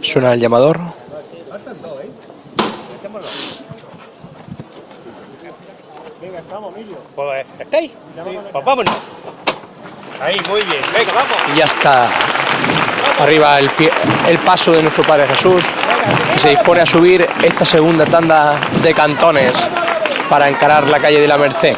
Suena el llamador. Pues, ¿Estáis? Pues vámonos. Ahí, muy bien. Venga, vamos. Y ya está arriba el, pie- el paso de nuestro Padre Jesús. Y se dispone a subir esta segunda tanda de cantones para encarar la calle de la Merced.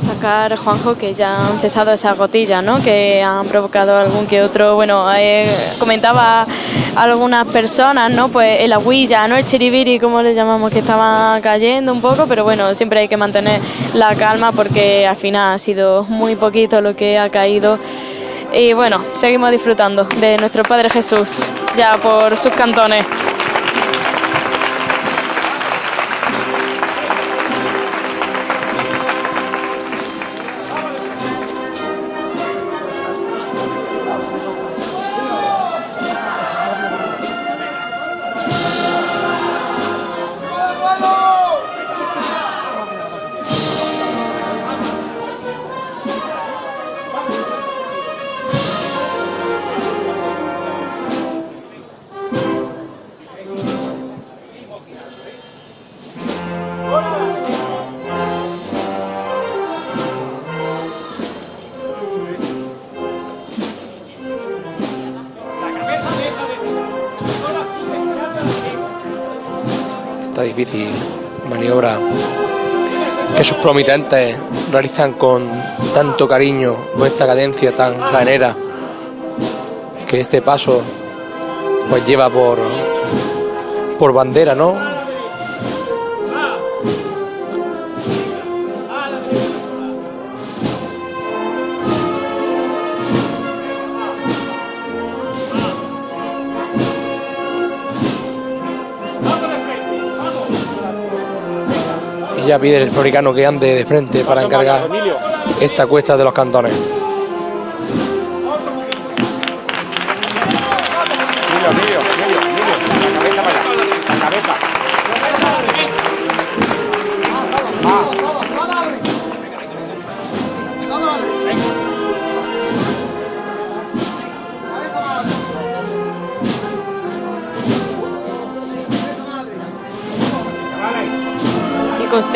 Destacar, Juanjo, que ya han cesado esas gotillas, ¿no? Que han provocado algún que otro, bueno, eh, comentaba algunas personas, ¿no? Pues el agüilla, ¿no? El chiribiri, como le llamamos, que estaba cayendo un poco, pero bueno, siempre hay que mantener la calma porque al final ha sido muy poquito lo que ha caído. Y bueno, seguimos disfrutando de nuestro Padre Jesús, ya por sus cantones. Sus promitentes realizan con tanto cariño, con esta cadencia tan janera que este paso pues lleva por por bandera, ¿no? Ya pide el fabricano que ande de frente para encargar esta cuesta de los cantones.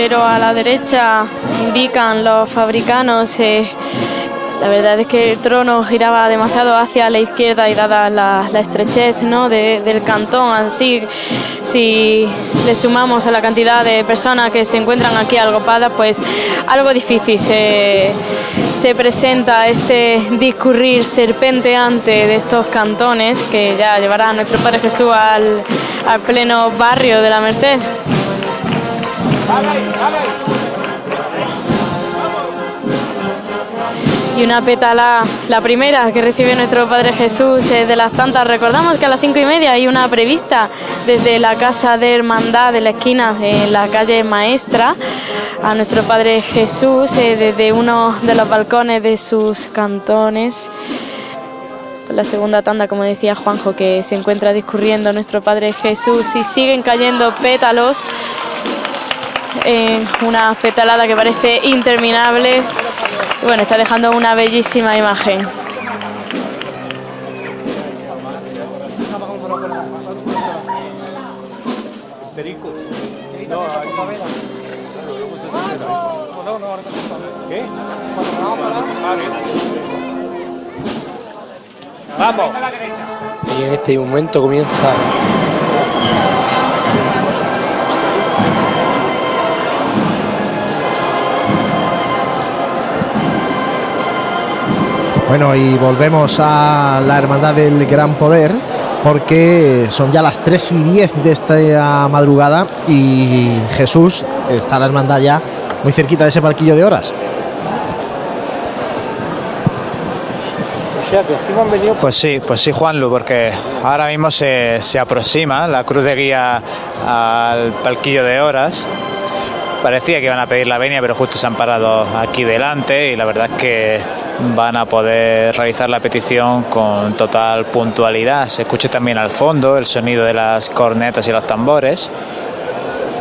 Costero a la derecha indican los fabricanos. eh, la verdad es que el trono giraba demasiado hacia la izquierda y dada la, la estrechez ¿no? de- del cantón, así si le sumamos a la cantidad de personas que se encuentran aquí agrupadas, pues algo difícil se, se presenta este discurrir serpenteante de estos cantones que ya llevará a nuestro Padre Jesús al, al pleno barrio de la Merced. Y una pétala, la primera que recibe nuestro Padre Jesús de las tantas. Recordamos que a las cinco y media hay una prevista desde la Casa de Hermandad de la esquina en la calle Maestra a nuestro Padre Jesús eh, desde uno de los balcones de sus cantones. La segunda tanda, como decía Juanjo, que se encuentra discurriendo nuestro Padre Jesús y siguen cayendo pétalos una petalada que parece interminable. Bueno, está dejando una bellísima imagen. ¿Qué? Vamos. Y en este momento comienza Bueno, y volvemos a la Hermandad del Gran Poder porque son ya las 3 y 10 de esta madrugada y Jesús está la hermandad ya muy cerquita de ese parquillo de horas. O sea que encima han venido Pues sí, pues sí, Juanlu, porque ahora mismo se, se aproxima la cruz de guía al palquillo de horas. Parecía que iban a pedir la venia, pero justo se han parado aquí delante y la verdad es que van a poder realizar la petición con total puntualidad. Se escucha también al fondo el sonido de las cornetas y los tambores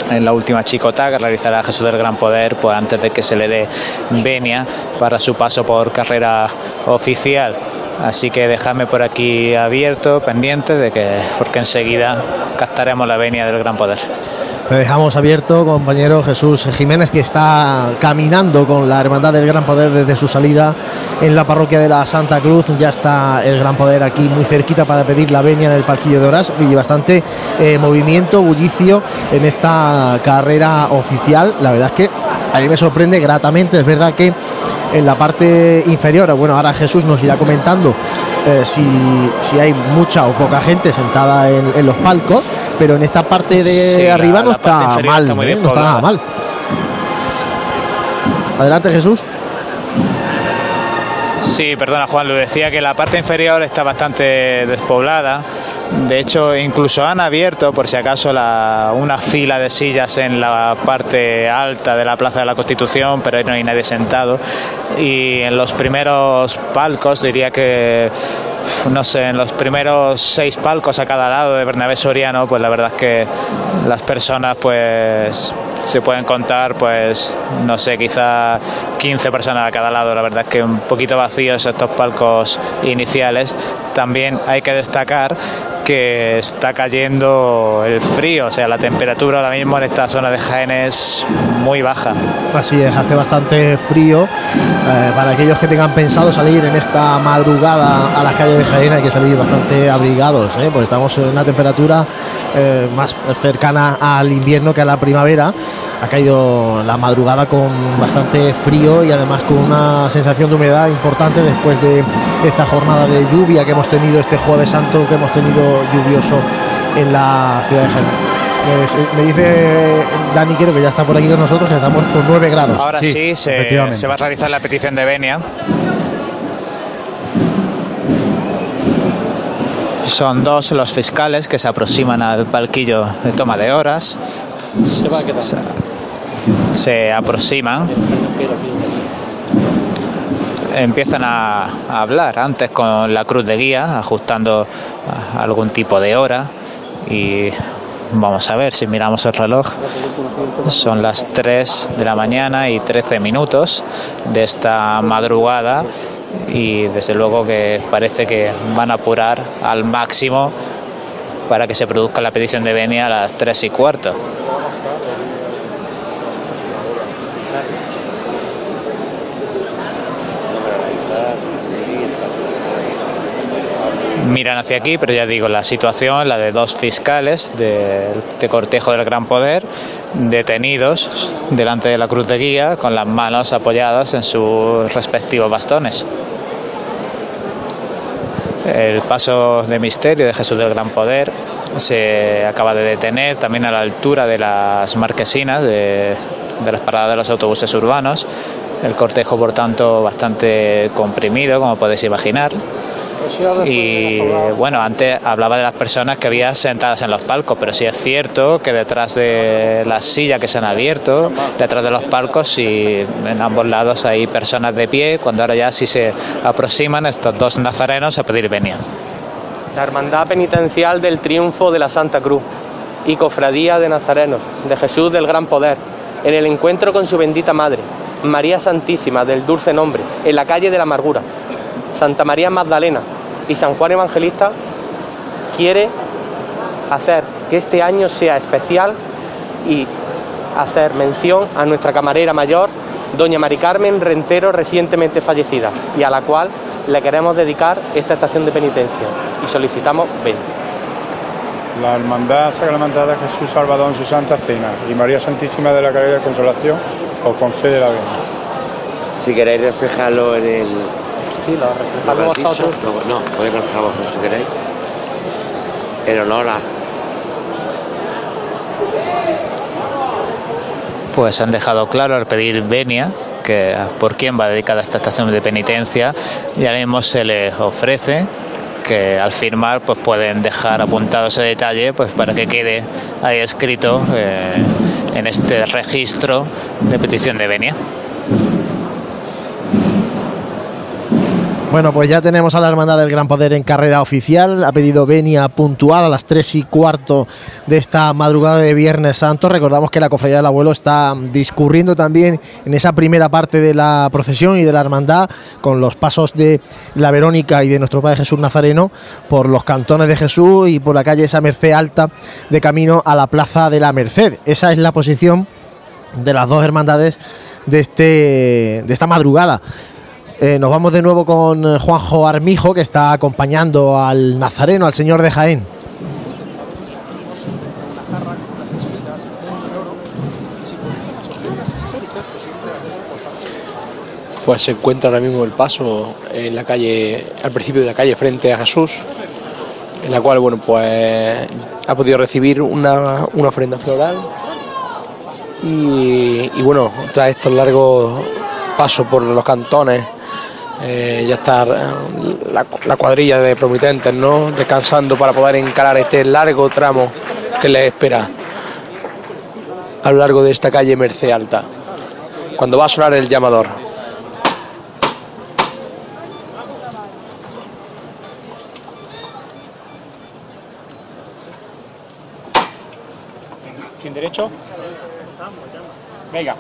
en la última chicota que realizará Jesús del Gran Poder pues antes de que se le dé venia para su paso por carrera oficial. Así que dejadme por aquí abierto, pendiente de que, porque enseguida captaremos la venia del gran poder. Dejamos abierto, compañero Jesús Jiménez, que está caminando con la Hermandad del Gran Poder desde su salida en la parroquia de la Santa Cruz. Ya está el Gran Poder aquí muy cerquita para pedir la venia en el Parquillo de Horas y bastante eh, movimiento, bullicio en esta carrera oficial. La verdad es que a mí me sorprende gratamente. Es verdad que en la parte inferior, bueno, ahora Jesús nos irá comentando eh, si, si, hay mucha o poca gente sentada en, los palcos, pero en esta parte de arriba no está mal, ¿eh? no está nada mal. Adelante Jesús. Sí, perdona Juan, lo decía que la parte inferior está bastante despoblada. De hecho, incluso han abierto, por si acaso, la, una fila de sillas en la parte alta de la Plaza de la Constitución, pero ahí no hay nadie sentado. Y en los primeros palcos, diría que, no sé, en los primeros seis palcos a cada lado de Bernabé Soriano, pues la verdad es que las personas, pues se pueden contar, pues, no sé, quizá 15 personas a cada lado. La verdad es que un poquito vacíos estos palcos iniciales. También hay que destacar que está cayendo el frío, o sea, la temperatura ahora mismo en esta zona de Jaén es muy baja. Así es, hace bastante frío. Eh, para aquellos que tengan pensado salir en esta madrugada a las calles de Jaén hay que salir bastante abrigados, ¿eh? porque estamos en una temperatura eh, más cercana al invierno que a la primavera ha caído la madrugada con bastante frío y además con una sensación de humedad importante después de esta jornada de lluvia que hemos tenido este jueves santo que hemos tenido lluvioso en la ciudad de Jaén. Me, dice Dani, quiero que ya está por aquí con nosotros, que estamos con 9 grados. Ahora sí, se, se va a realizar la petición de Venia. Son dos los fiscales que se aproximan al palquillo de toma de horas. Se, va a quedar. Se aproximan empiezan a, hablar antes con la cruz de guía, ajustando algún tipo de hora y vamos a ver si miramos el reloj. Son las 3 de la mañana y 13 minutos de esta madrugada y desde luego que parece que van a apurar al máximo para que se produzca la petición de venia a las 3 y cuarto. Miran hacia aquí, pero ya digo, la situación, la de dos fiscales de, cortejo del Gran Poder, detenidos delante de la cruz de guía con las manos apoyadas en sus respectivos bastones. El paso de misterio de Jesús del Gran Poder se acaba de detener también a la altura de las marquesinas de, de las paradas de los autobuses urbanos. El cortejo, por tanto, bastante comprimido, como podéis imaginar. Y bueno, antes hablaba de las personas que había sentadas en los palcos, pero sí es cierto que detrás de las sillas que se han abierto, detrás de los palcos y en ambos lados hay personas de pie, cuando ahora ya sí se aproximan estos dos nazarenos a pedir venia. La Hermandad Penitencial del Triunfo de la Santa Cruz y Cofradía de Nazarenos, de Jesús del Gran Poder, en el encuentro con su bendita Madre, María Santísima del Dulce Nombre, en la calle de la Amargura, Santa María Magdalena y San Juan Evangelista quiere hacer que este año sea especial y hacer mención a nuestra camarera mayor, doña Mari Carmen Rentero, recientemente fallecida, y a la cual le queremos dedicar esta estación de penitencia y solicitamos 20. La Hermandad Sacramental de Jesús Salvador en su Santa Cena y María Santísima de la Caridad de Consolación os concede la venia. Si queréis reflejarlo en el, Sí, lo reflejamos vosotros. No, no, podéis reflejar vosotros si queréis. En honor a. Pues han dejado claro al pedir venia que por quién va dedicada esta estación de penitencia y ahora mismo se les ofrece que al firmar pues pueden dejar apuntado ese detalle pues para que quede ahí escrito eh, en este registro de petición de venia. Bueno, pues ya tenemos a la Hermandad del Gran Poder en carrera oficial. Ha pedido venia puntual a las 3 y cuarto de esta madrugada de Viernes Santo. Recordamos que la Cofradía del Abuelo está discurriendo también en esa primera parte de la procesión y de la Hermandad con los pasos de la Verónica y de nuestro Padre Jesús Nazareno por los cantones de Jesús y por la calle esa Merced Alta de camino a la Plaza de la Merced. Esa es la posición de las dos hermandades de, este, de esta madrugada. Eh, nos vamos de nuevo con eh, Juanjo Armijo, que está acompañando al Nazareno, al señor de Jaén. Pues se encuentra ahora mismo el paso en la calle, al principio de la calle frente a Jesús, en la cual, bueno, pues ha podido recibir una, una ofrenda floral y, y, bueno, tras estos largos pasos por los cantones, eh, ya está la, la, cuadrilla de promitentes, ¿no? Descansando para poder encarar este largo tramo que les espera a lo largo de esta calle Merced Alta. Cuando va a sonar el llamador. Sin derecho. Venga.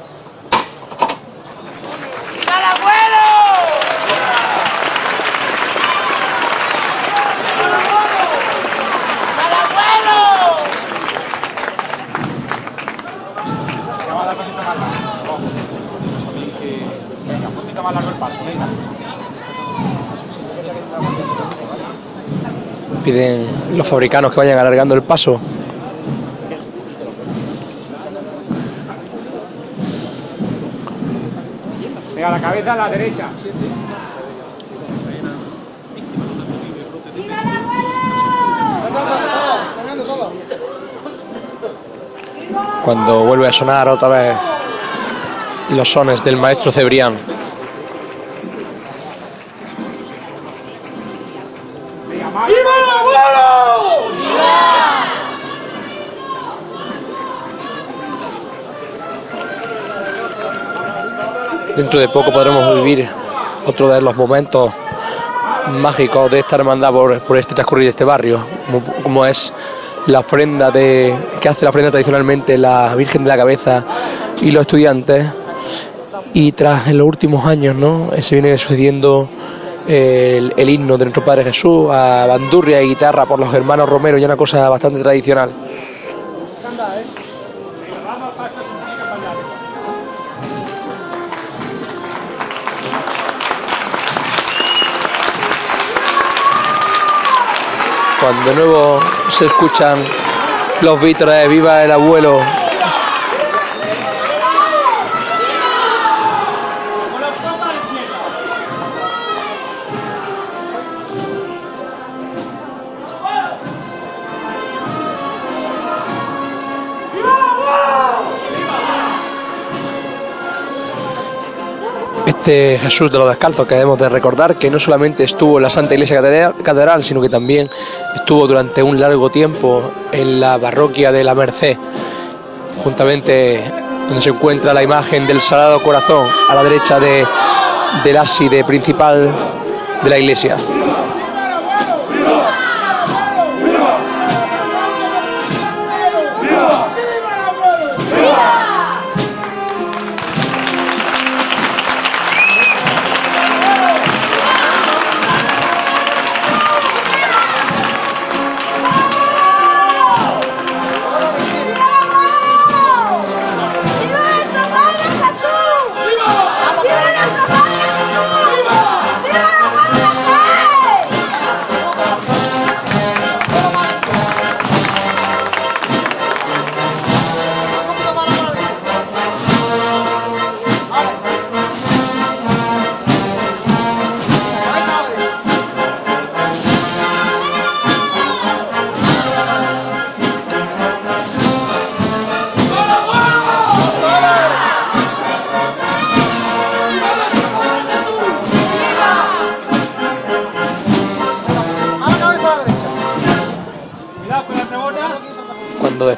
más largo el paso, venga. Piden los fabricanos que vayan alargando el paso. Venga, la cabeza a la derecha. Cuando vuelve a sonar otra vez los sones del maestro Cebrián. Dentro de poco podremos vivir otro de los momentos mágicos de esta hermandad por, por este transcurrir de este barrio, como, es la ofrenda de que hace la ofrenda tradicionalmente la Virgen de la Cabeza y los estudiantes. Y tras en los últimos años, ¿no? Se viene sucediendo el, el himno de nuestro Padre Jesús a bandurria y guitarra por los hermanos Romero, ya una cosa bastante tradicional. De nuevo se escuchan los vítores Viva el Abuelo. Este Jesús de los Descalzos que debemos de recordar que no solamente estuvo en la Santa Iglesia Catedral, sino que también estuvo durante un largo tiempo en la parroquia de la Merced, juntamente donde se encuentra la imagen del Sagrado Corazón a la derecha de, del ábside principal de la iglesia.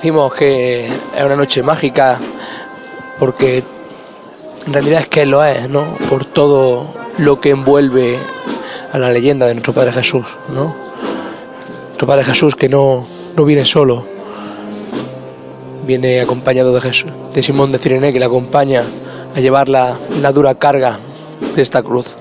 Decimos que es una noche mágica porque en realidad es que lo es, ¿no? Por todo lo que envuelve a la leyenda de nuestro Padre Jesús, ¿no? Nuestro Padre Jesús que no, no viene solo, viene acompañado de, Jesús, de Simón de Cirene que le acompaña a llevar la, la dura carga de esta cruz.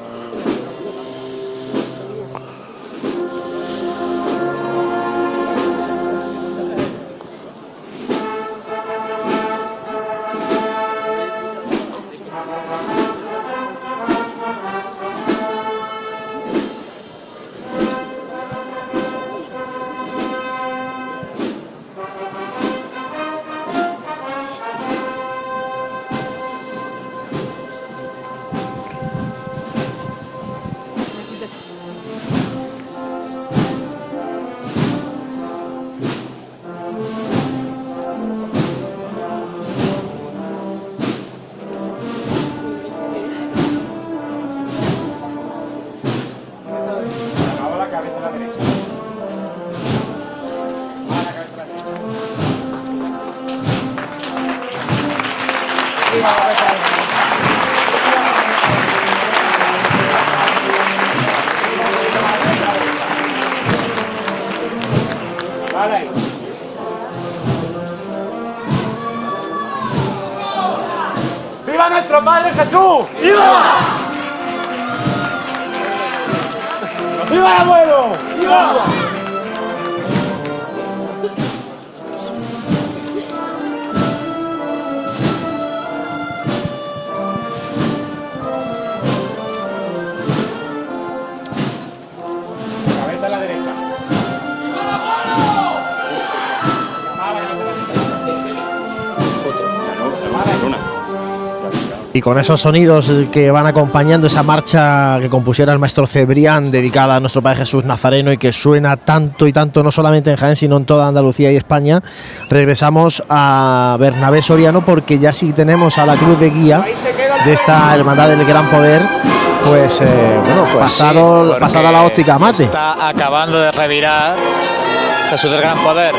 Con esos sonidos que van acompañando esa marcha que compusiera el maestro Cebrián, dedicada a nuestro Padre Jesús Nazareno y que suena tanto y tanto, no solamente en Jaén, sino en toda Andalucía y España, regresamos a Bernabé Soriano porque ya sí tenemos a la cruz de guía de esta Hermandad del Gran Poder, pues, eh, bueno, Pues pasado, sí, la óptica mate. Está acabando de revirar Jesús del Gran Poder.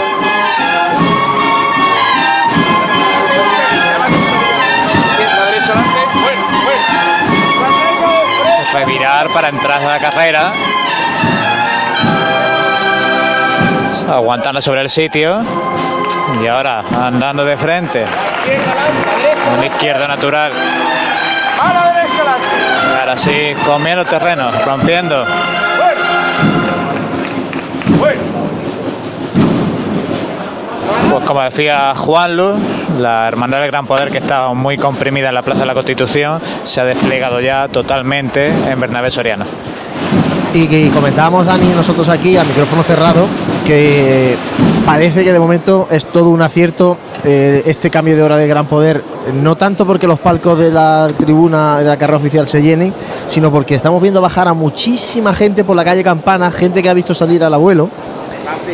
Para entrar a la carrera. Aguantando sobre el sitio. Y ahora andando de frente. Un izquierdo natural. ¡A la derecha adelante! Ahora sí, comiendo terreno, rompiendo. Pues como decía Juan Luz, la Hermandad del Gran Poder, que estaba muy comprimida en la Plaza de la Constitución, se ha desplegado ya totalmente en Bernabé Soriano. Y comentábamos Dani nosotros aquí a micrófono cerrado que parece que de momento es todo un acierto eh, este cambio de hora de gran poder, no tanto porque los palcos de la tribuna de la carrera oficial se llenen, sino porque estamos viendo bajar a muchísima gente por la calle Campana, gente que ha visto salir al abuelo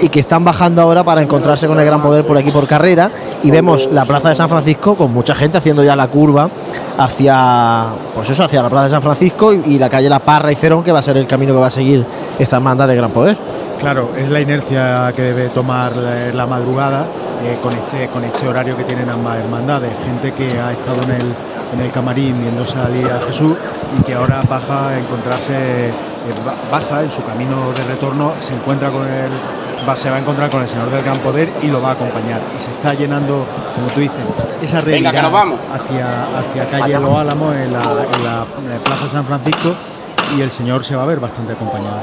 y que están bajando ahora para encontrarse con el gran poder por aquí por carrera y vemos la plaza de San Francisco con mucha gente haciendo ya la curva hacia pues eso hacia la plaza de San Francisco y, la calle La Parra y Cerón que va a ser el camino que va a seguir esta hermandad de gran poder. Claro, es la inercia que debe tomar la, madrugada eh, con, este, con este horario que tienen ambas hermandades. Gente que ha estado en el, en el camarín viendo salir a Jesús y que ahora baja a encontrarse, baja en su camino de retorno, se encuentra con el, va, se va a encontrar con el Señor del Gran Poder y lo va a acompañar. Y se está llenando, como tú dices, esa Venga, que realidad nos vamos. hacia, hacia calle Los Álamos en la, en la, eh, Plaza San Francisco y el Señor se va a ver bastante acompañado.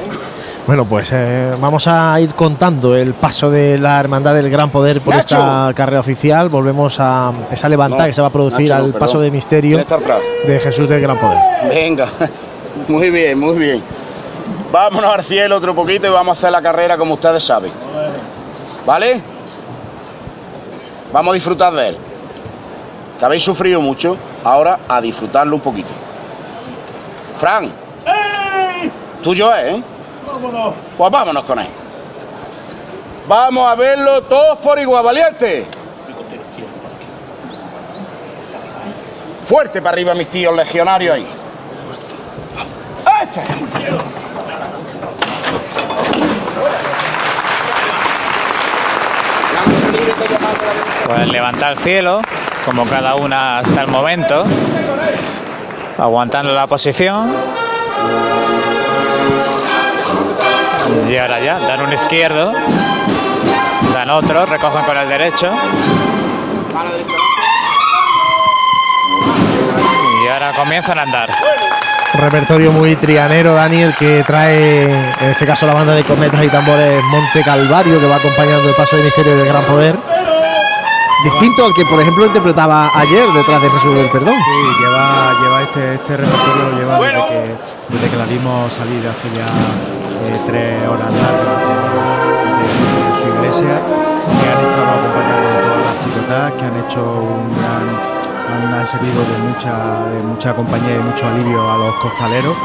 Bueno, pues eh, vamos a ir contando el paso de la Hermandad del Gran Poder por Nacho. esta carrera oficial. Volvemos a esa levantada No, que se va a producir Nacho, al perdón. paso de misterio de Jesús del Gran Poder. Venga, muy bien, muy bien. Vámonos al cielo otro poquito y vamos a hacer la carrera como ustedes saben. ¿Vale? Vamos a disfrutar de él. Que habéis sufrido mucho, ahora a disfrutarlo un poquito. Fran, tuyo es, ¿eh? Pues vámonos con él. Vamos a verlo todos por igual, valiente. Fuerte para arriba, mis tíos legionarios ahí. Este. Pues levantar el cielo, como cada una hasta el momento, aguantando la posición. Y ahora ya, dan un izquierdo, dan otro, recogen con el derecho. Y ahora comienzan a andar. Repertorio muy trianero, Daniel, que trae, en este caso, la banda de cornetas y tambores Monte Calvario, que va acompañando el paso de misterio del gran poder. Distinto al que, por ejemplo, interpretaba ayer detrás de Jesús del Perdón. Sí, lleva, lleva este, este repertorio lo lleva desde, que, desde que la vimos salir hace ya eh, tres horas largas de, de su iglesia, que han estado acompañando en todas las chicotas, que han hecho un gran han, han servido de mucha, de mucha compañía y de mucho alivio a los costaleros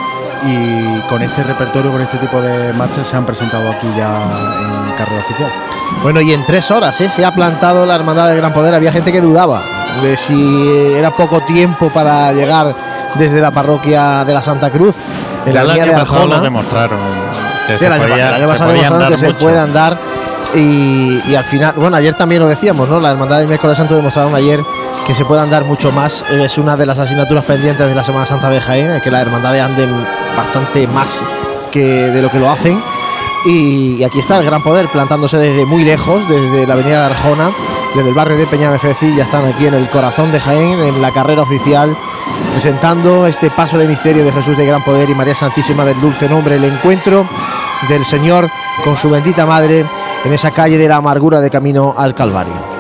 y con este repertorio, con este tipo de marchas se han presentado aquí ya en carrera oficial. Bueno, y en tres horas ¿eh? se ha plantado la Hermandad del Gran Poder. Había gente que dudaba de si era poco tiempo para llegar desde la parroquia de la Santa Cruz. En la Ya línea de Arjona. lo demostraron. Que Sí, se podía- año se podía demostraron que se mucho. puede andar y, y al final, bueno, ayer también lo decíamos, ¿no? La Hermandad del Miércoles Santo demostraron ayer que se puede andar mucho más. Es una de las asignaturas pendientes de la Semana Santa de Jaén, que las hermandades anden bastante más que de lo que lo hacen. Y, y aquí está el gran poder plantándose desde muy lejos, desde la avenida de Arjona, desde el barrio de Peñamefeci, ya están aquí en el corazón de Jaén, en la carrera oficial, presentando este paso de misterio de Jesús de Gran Poder y María Santísima del Dulce Nombre, el encuentro del Señor con su bendita Madre en esa calle de la amargura de camino al Calvario.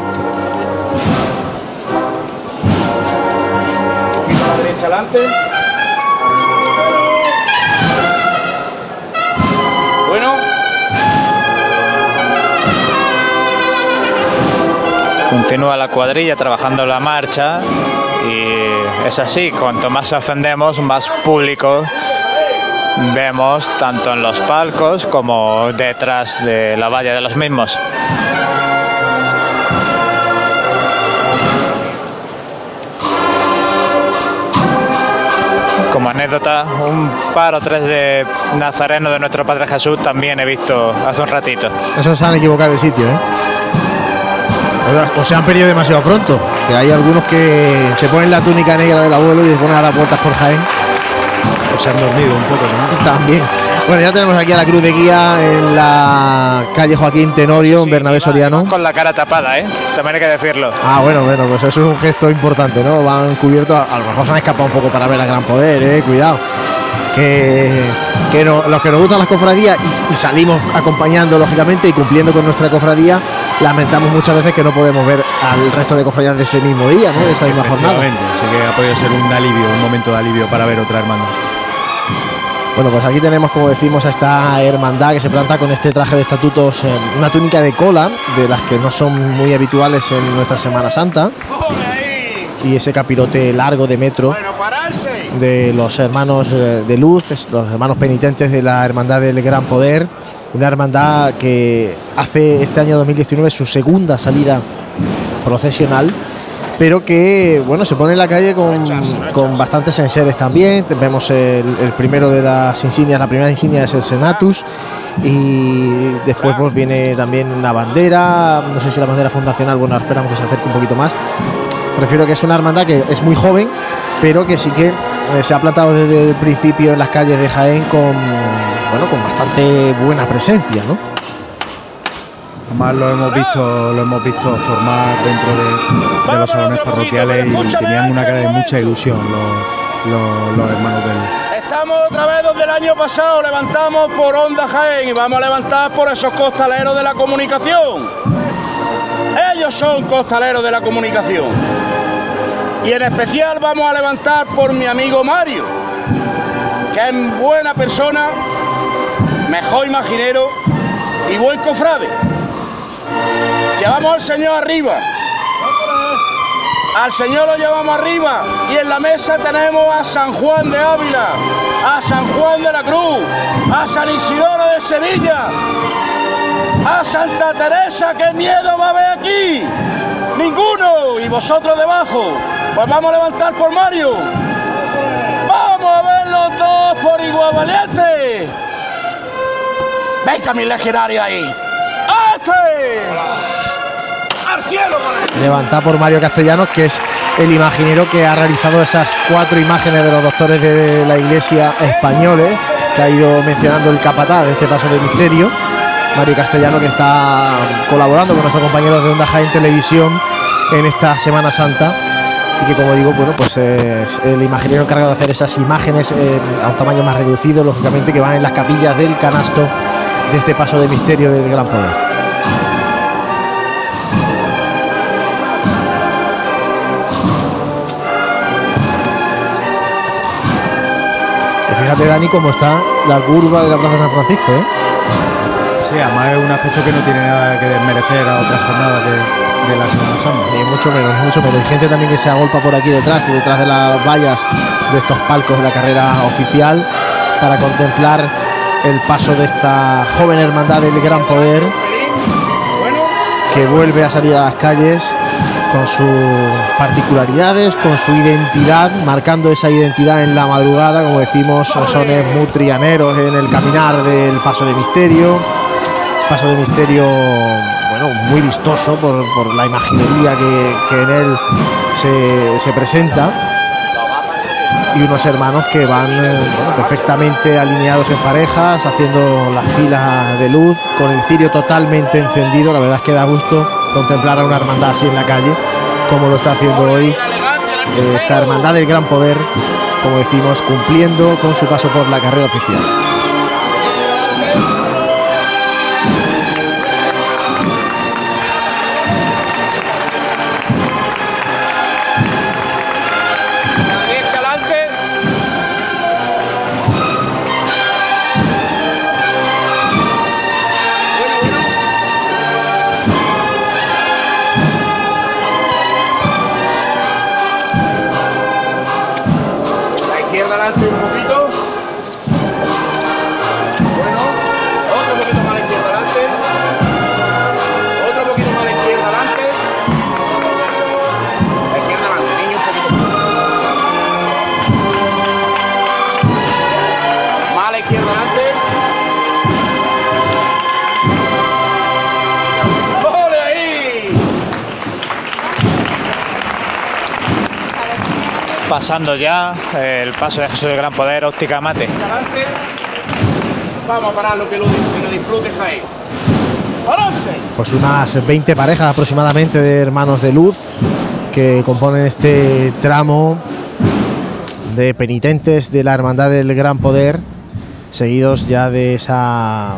Bueno, Continúa la cuadrilla trabajando la marcha y es así, cuanto más ascendemos, más público vemos tanto en los palcos como detrás de la valla de los mismos. Como anécdota, un par o tres de Nazareno de nuestro Padre Jesús también he visto hace un ratito. Eso se han equivocado de sitio, ¿eh? O se han perdido demasiado pronto. Que hay algunos que se ponen la túnica negra del abuelo y se ponen a dar vueltas por Jaén. O se han dormido un poco, ¿no? También. Bueno, ya tenemos aquí a la cruz de guía en la calle Joaquín Tenorio, en Bernabé Soriano. Con la cara tapada, ¿eh? También hay que decirlo. Ah, bueno, bueno, pues eso es un gesto importante, ¿no? Van cubiertos, a lo mejor se han escapado un poco para ver a gran poder, eh, cuidado. Que, que no- los que nos gustan las cofradías y, y salimos acompañando, lógicamente, y cumpliendo con nuestra cofradía, lamentamos muchas veces que no podemos ver al resto de cofradías de ese mismo día, ¿no? De esa misma jornada. Así que ha podido ser un alivio, un momento de alivio para ver otra hermandad. Bueno, pues aquí tenemos, como decimos, a esta hermandad que se planta con este traje de estatutos, eh, una túnica de cola, de las que no son muy habituales en nuestra Semana Santa, y ese capirote largo de metro de los hermanos eh, de luz, los hermanos penitentes de la Hermandad del Gran Poder, una hermandad que hace este año 2019 su segunda salida procesional, pero que bueno se pone en la calle con, con bastantes enseres también. Vemos el, primero de las insignias, la primera insignia es el Senatus y después pues viene también la bandera, no sé si la bandera fundacional, bueno esperamos que se acerque un poquito más. Prefiero que es una hermandad que es muy joven, pero que sí que eh, se ha plantado desde el principio en las calles de Jaén con bueno con bastante buena presencia, ¿no? Además lo hemos visto, lo hemos visto formar dentro de, de los salones parroquiales y tenían una cara de mucha ilusión los, los- los hermanos del, Estamos otra vez donde el año pasado levantamos por Onda Jaén y vamos a levantar por esos costaleros de la comunicación. Ellos son costaleros de la comunicación. Y en especial vamos a levantar por mi amigo Mario, que es buena persona, mejor imaginero y buen cofrade. Llevamos al Señor arriba. Al Señor lo llevamos arriba y en la mesa tenemos a San Juan de Ávila, a San Juan de la Cruz, a San Isidoro de Sevilla, a Santa Teresa. ¿Qué miedo va a haber aquí? Ninguno. Y vosotros debajo. Pues vamos a levantar por Mario. Vamos a ver los dos por igual valiente. Mi legionario ahí. ¡A ¡Este! Levantada por Mario Castellanos, que es el imaginero que ha realizado esas cuatro imágenes de los doctores de la iglesia españoles que ha ido mencionando el capataz de este paso de misterio, Mario Castellano, que está colaborando con nuestros compañeros de Onda Jaén Televisión en esta Semana Santa y que como digo, bueno, pues es el imaginero encargado de hacer esas imágenes eh, a un tamaño más reducido, lógicamente, que van en las capillas del canasto de este paso de misterio del gran poder. fíjate, Dani, cómo está la curva de la Plaza San Francisco, ¿eh? Sí, además es un aspecto que no tiene nada que desmerecer a otras jornadas de, la Semana Santa. Ni mucho menos, mucho menos. Hay gente también que se agolpa por aquí detrás, detrás de las vallas de estos palcos de la carrera oficial, para contemplar el paso de esta joven hermandad del gran poder que vuelve a salir a las calles con sus particularidades, con su identidad, marcando esa identidad en la madrugada, como decimos, sones muy trianeros en el caminar del paso de misterio, paso de misterio, bueno, muy vistoso por, la imaginería que, en él se, presenta y unos hermanos que van eh, perfectamente alineados en parejas, haciendo las filas de luz, con el cirio totalmente encendido. La verdad es que da gusto contemplar a una hermandad así en la calle, como lo está haciendo hoy eh, esta hermandad del gran poder, como decimos, cumpliendo con su paso por la carrera oficial. Pasando ya el paso de Jesús del Gran Poder, óptica mate. Vamos a pararlo que lo, que lo disfrute Jaén. Pues unas 20 parejas aproximadamente de hermanos de luz que componen este tramo de penitentes de la Hermandad del Gran Poder, seguidos ya de esa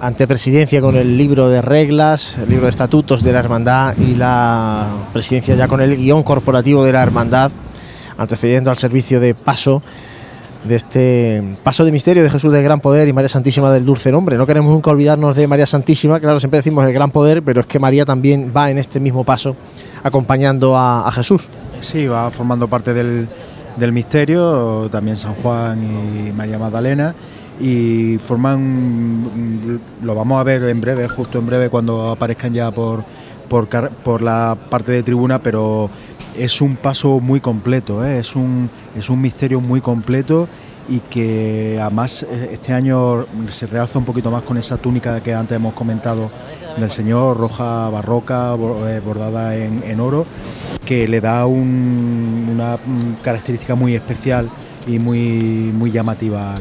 antepresidencia con el libro de reglas, el libro de estatutos de la Hermandad y la presidencia ya con el guion corporativo de la Hermandad antecediendo al servicio de paso de este paso de misterio de Jesús del Gran Poder y María Santísima del Dulce Nombre. No queremos nunca olvidarnos de María Santísima, claro, siempre decimos el Gran Poder, pero es que María también va en este mismo paso acompañando a, Jesús. Sí, va formando parte del, del, misterio, también San Juan y María Magdalena, y forman, lo vamos a ver en breve, justo en breve, cuando aparezcan ya por, por la parte de tribuna, pero es un paso muy completo, ¿eh? es, un, es un misterio muy completo y que además eh, este año se realza un poquito más con esa túnica que antes hemos comentado del Señor, roja barroca, eh, bordada en, oro, que le da una característica muy especial y muy, muy llamativa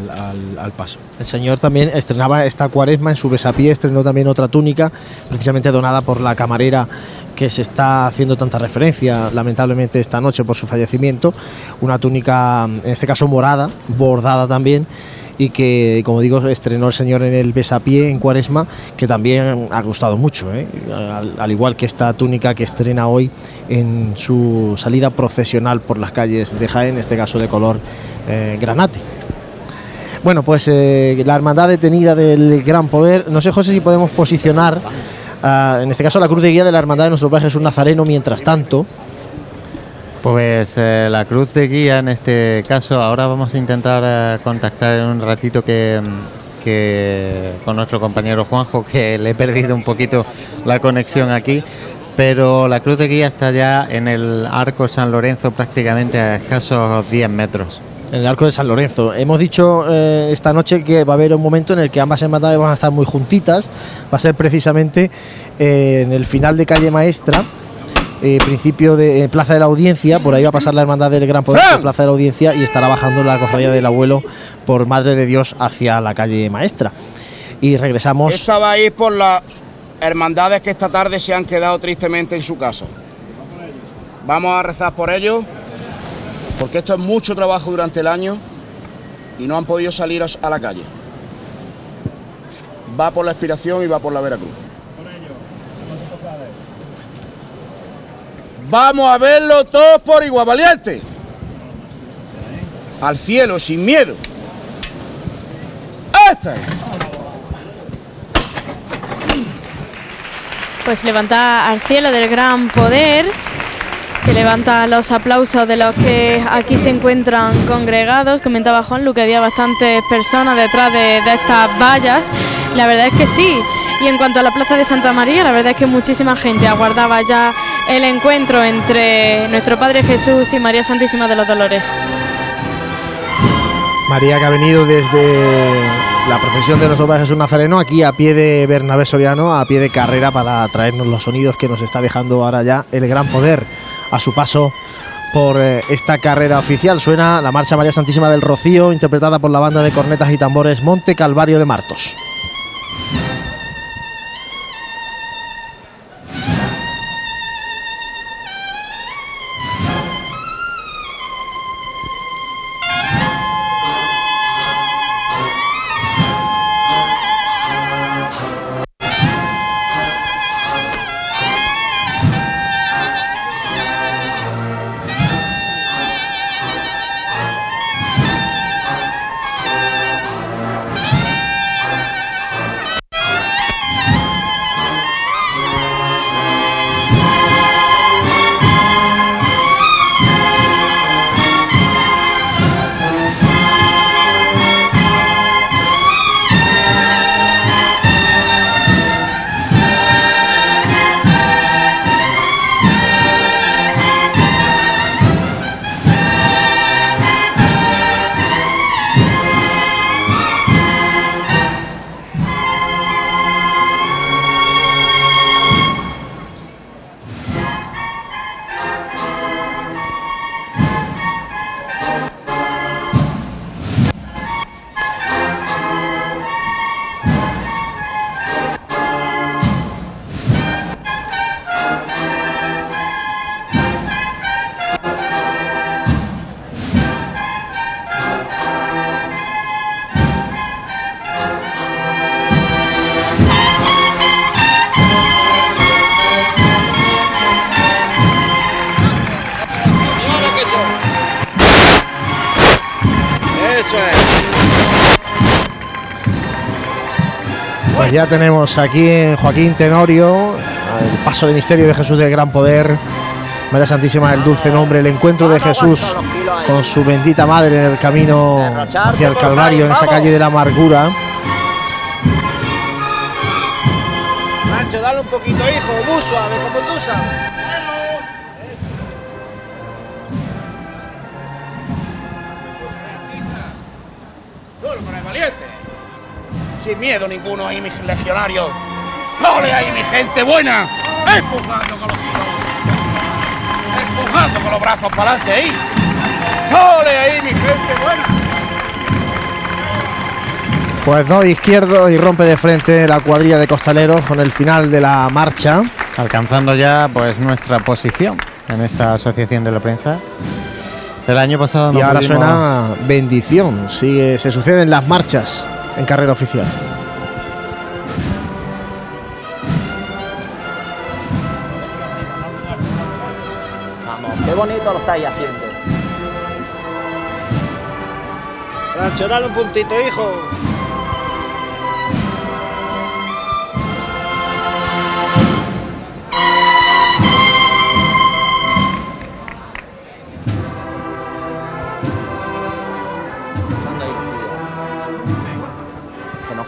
al, paso. El señor también estrenaba esta cuaresma en su besapié, estrenó también otra túnica, precisamente donada por la camarera que se está haciendo tanta referencia, lamentablemente esta noche por su fallecimiento, una túnica, en este caso morada, bordada también y que, como digo, estrenó el señor en el besapié en Cuaresma, que también ha gustado mucho, ¿eh? al, igual que esta túnica que estrena hoy en su salida procesional por las calles de Jaén, en este caso de color eh, granate. Bueno, pues eh, la hermandad detenida del Gran Poder, no sé José si podemos posicionar, ah, en este caso la cruz de guía de la hermandad de nuestro Padre Jesús Nazareno, mientras tanto, pues eh, la cruz de guía en este caso, ahora vamos a intentar eh, contactar en un ratito que, con nuestro compañero Juanjo, que le he perdido un poquito la conexión aquí, pero la cruz de guía está ya en el arco San Lorenzo prácticamente a escasos 10 metros. En el arco de San Lorenzo. Hemos dicho eh, esta noche que va a haber un momento en el que ambas hermandades van a estar muy juntitas. Va a ser precisamente en el final de calle Maestra eh, principio de eh, Plaza de la Audiencia, por ahí va a pasar la Hermandad del Gran Poder por Plaza de la Audiencia y estará bajando la cofradía del abuelo por Madre de Dios hacia la calle Maestra. Y regresamos. Esta va a ir por las hermandades que esta tarde se han quedado tristemente en su casa. Vamos a rezar por ellos, porque esto es mucho trabajo durante el año y no han podido salir a la calle. Va por la expiración y va por la Veracruz. Vamos a verlo todos por igual, valiente. Al cielo, sin miedo. ¡Este! Pues levanta al cielo del gran poder, que levanta los aplausos de los que aquí se encuentran congregados. Comentaba Juan Lu que había bastantes personas detrás de, de estas vallas. La verdad es que sí. Y en cuanto a la Plaza de Santa María, la verdad es que muchísima gente aguardaba ya el encuentro entre nuestro Padre Jesús y María Santísima de los Dolores. María que ha venido desde la procesión de nuestro Padre Jesús Nazareno aquí a pie de Bernabé Soriano, a pie de carrera para traernos los sonidos que nos está dejando ahora ya el gran poder a su paso por eh, esta carrera oficial. Suena la marcha María Santísima del Rocío, interpretada por la banda de cornetas y tambores Monte Calvario de Martos. Ya tenemos aquí en Joaquín Tenorio el paso de misterio de Jesús del Gran Poder, María Santísima del Dulce Nombre, el encuentro de Jesús con su bendita madre en el camino hacia el Calvario, en esa calle de la amargura. Nacho, dale un poquito, hijo, muy suave, como tú sabes. Sin miedo ninguno ahí, mis legionarios. ¡Ole ahí, mi gente buena! ¡Empujando con los ¡Empujando con los brazos para adelante ahí! ¡Ole ahí, mi gente buena! Pues dos izquierdo y rompe de frente la cuadrilla de costaleros con el final de la marcha. Alcanzando ya pues nuestra posición en esta asociación de la prensa. El año pasado Y ahora suena bendición. Sigue, se suceden las marchas en carrera oficial. Vamos, qué bonito lo estáis haciendo. Rancho, dale un puntito, hijo.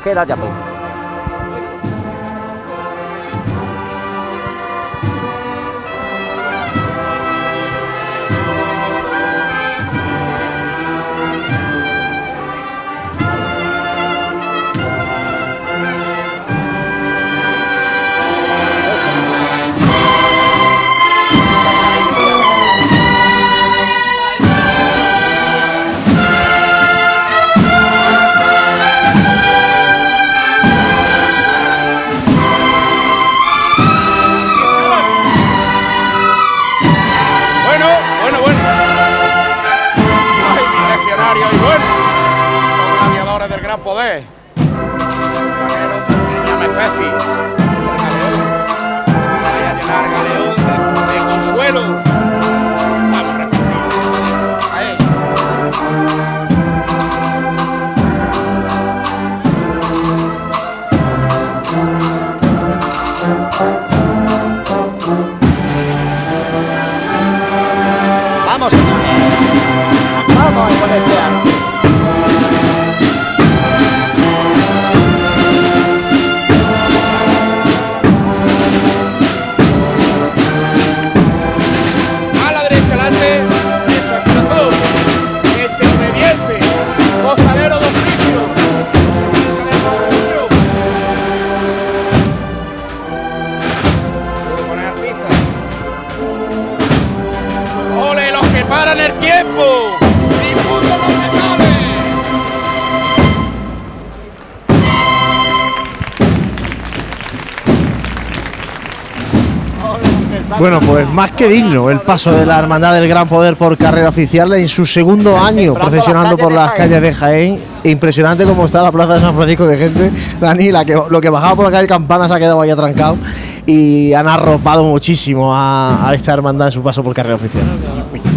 que era Yapey. Queda ya poco. es. Llame Fefi. Vaya a llenar galeón de, de consuelo. Bueno, pues más que digno el paso de la Hermandad del Gran Poder por carrera oficial en su segundo año procesionando por las calles de Jaén. Impresionante cómo está la plaza de San Francisco de gente. Dani, la que, lo que bajaba por la calle Campana se ha quedado ahí atrancado y han arropado muchísimo a, a esta hermandad en su paso por carrera oficial.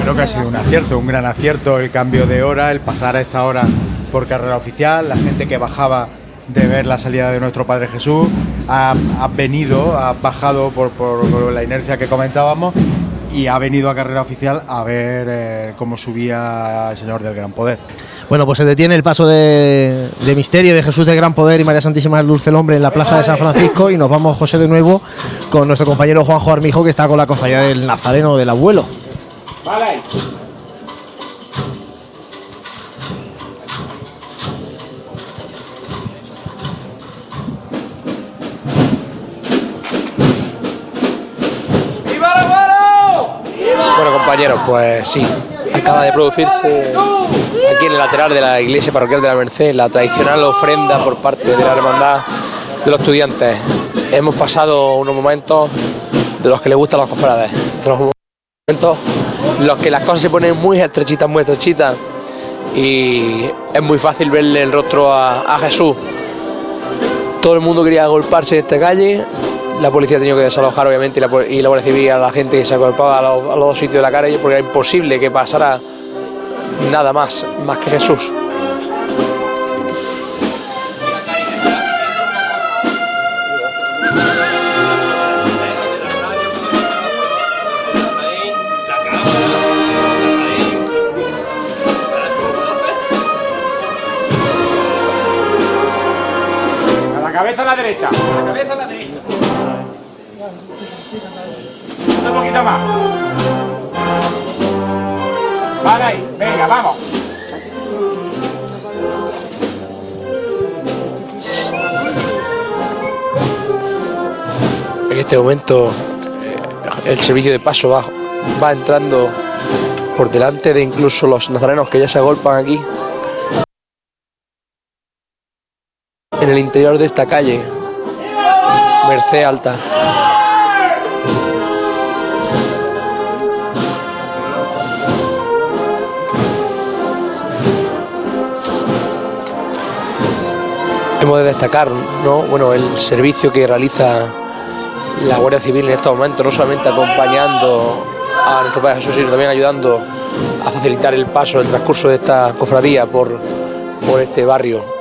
Creo que ha sido un acierto, un gran acierto el cambio de hora, el pasar a esta hora por carrera oficial, la gente que bajaba de ver la salida de nuestro Padre Jesús ha, ha venido, ha bajado por, por la inercia que comentábamos y ha venido a carrera oficial a ver eh, cómo subía el Señor del Gran Poder. Bueno, pues se detiene el paso de, de misterio de Jesús de Gran Poder y María Santísima del Dulce el Hombre en la plaza de San Francisco y nos vamos, José, de nuevo con nuestro compañero Juanjo Armijo que está con la cofradía del Nazareno del Abuelo. Vale. Pues sí, acaba de producirse aquí en el lateral de la iglesia parroquial de la Merced la tradicional ofrenda por parte de la hermandad de los estudiantes. Hemos pasado unos momentos de los que les gustan los cofrades, de los momentos en los que las cosas se ponen muy estrechitas, muy estrechitas y es muy fácil verle el rostro a, a Jesús. Todo el mundo quería agolparse en esta calle, la policía ha tenido que desalojar obviamente y la, y la Guardia Civil a la gente que se agolpaba a los, dos sitios de la calle porque era imposible que pasara nada más, más que Jesús. Cabeza a la derecha. Un poquito más. Vale ahí. Venga, vamos. En este momento eh, el servicio de paso va, va entrando por delante de incluso los nazarenos que ya se agolpan aquí. En el interior de esta calle, Merced Alta. Hemos de destacar, ¿no? Bueno, el servicio que realiza la Guardia Civil en estos momentos, no solamente acompañando a nuestro Padre Jesús, sino también ayudando a facilitar el paso, el transcurso de esta cofradía por, por este barrio.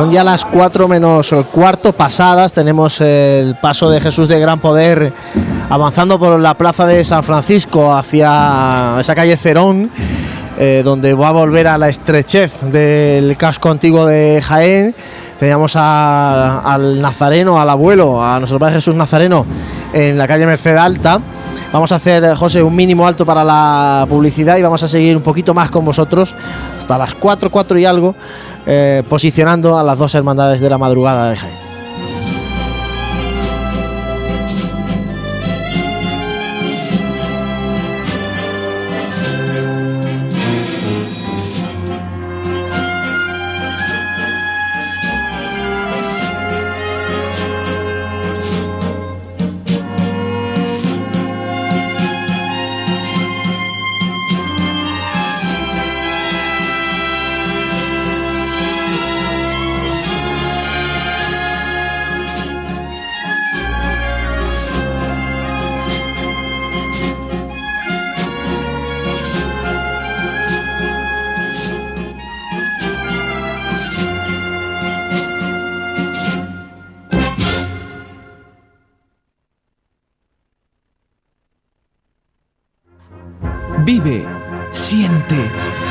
Son ya las 4 menos el cuarto pasadas. Tenemos el paso de Jesús de Gran Poder avanzando por la plaza de San Francisco hacia esa calle Cerón, eh, donde va a volver a la estrechez del casco antiguo de Jaén. Teníamos al Nazareno, al abuelo, a nuestro padre Jesús Nazareno en la calle Merced Alta. Vamos a hacer, eh, José, un mínimo alto para la publicidad y vamos a seguir un poquito más con vosotros hasta las 4, 4 y algo, eh, posicionando a las dos hermandades de la madrugada de Jaén.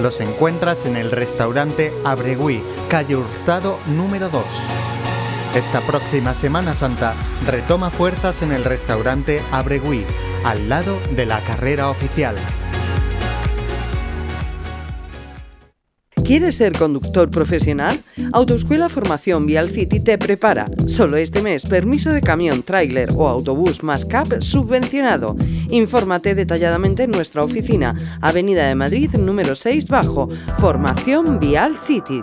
los encuentras en el restaurante Abregui, calle Hurtado número 2. Esta próxima Semana Santa retoma fuerzas en el restaurante Abregui, al lado de la carrera oficial. ¿Quieres ser conductor profesional? Autoescuela Formación Vial City te prepara. Solo este mes, permiso de camión, tráiler o autobús más CAP subvencionado. Infórmate detalladamente en nuestra oficina, Avenida de Madrid número 6 bajo, Formación Vial City.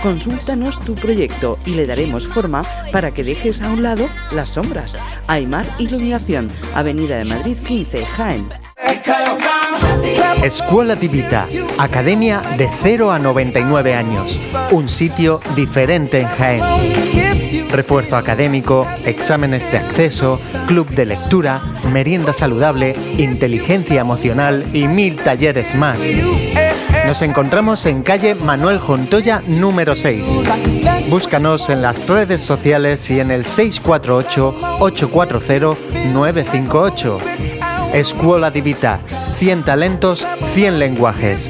Consúltanos tu proyecto y le daremos forma para que dejes a un lado las sombras. Aymar Iluminación, Avenida de Madrid 15, Jaén. Escuela Divita, Academia de 0 a 99 años. Un sitio diferente en Jaén. Refuerzo académico, exámenes de acceso, club de lectura, merienda saludable, inteligencia emocional y mil talleres más. Nos encontramos en calle Manuel Jontoya número 6. Búscanos en las redes sociales y en el 648-840-958. Escuela Divita, 100 talentos, 100 lenguajes.